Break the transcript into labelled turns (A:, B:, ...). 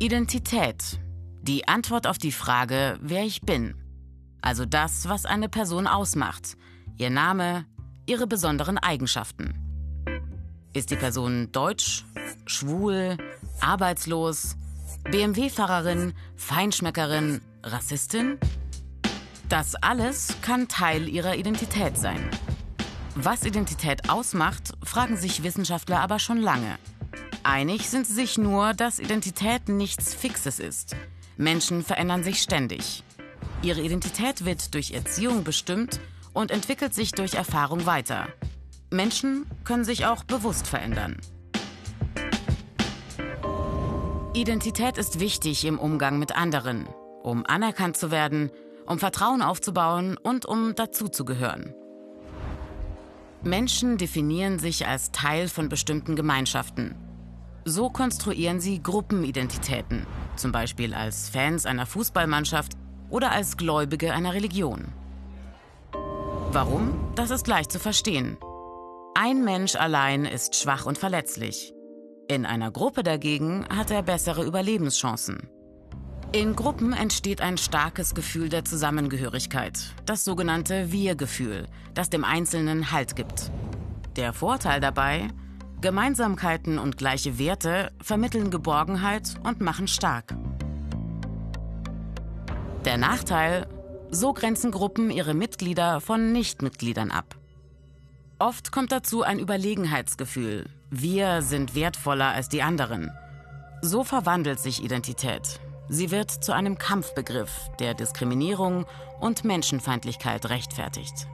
A: Identität. Die Antwort auf die Frage, wer ich bin. Also das, was eine Person ausmacht. Ihr Name, ihre besonderen Eigenschaften. Ist die Person deutsch, schwul, arbeitslos, BMW-Fahrerin, Feinschmeckerin, Rassistin? Das alles kann Teil ihrer Identität sein. Was Identität ausmacht, fragen sich Wissenschaftler aber schon lange. Einig sind sie sich nur, dass Identität nichts Fixes ist. Menschen verändern sich ständig. Ihre Identität wird durch Erziehung bestimmt und entwickelt sich durch Erfahrung weiter. Menschen können sich auch bewusst verändern. Identität ist wichtig im Umgang mit anderen, um anerkannt zu werden, um Vertrauen aufzubauen und um dazuzugehören. Menschen definieren sich als Teil von bestimmten Gemeinschaften. So konstruieren sie Gruppenidentitäten, zum Beispiel als Fans einer Fußballmannschaft oder als Gläubige einer Religion. Warum? Das ist leicht zu verstehen. Ein Mensch allein ist schwach und verletzlich. In einer Gruppe dagegen hat er bessere Überlebenschancen. In Gruppen entsteht ein starkes Gefühl der Zusammengehörigkeit, das sogenannte Wir-Gefühl, das dem Einzelnen Halt gibt. Der Vorteil dabei, Gemeinsamkeiten und gleiche Werte vermitteln Geborgenheit und machen stark. Der Nachteil, so grenzen Gruppen ihre Mitglieder von Nichtmitgliedern ab. Oft kommt dazu ein Überlegenheitsgefühl. Wir sind wertvoller als die anderen. So verwandelt sich Identität. Sie wird zu einem Kampfbegriff, der Diskriminierung und Menschenfeindlichkeit rechtfertigt.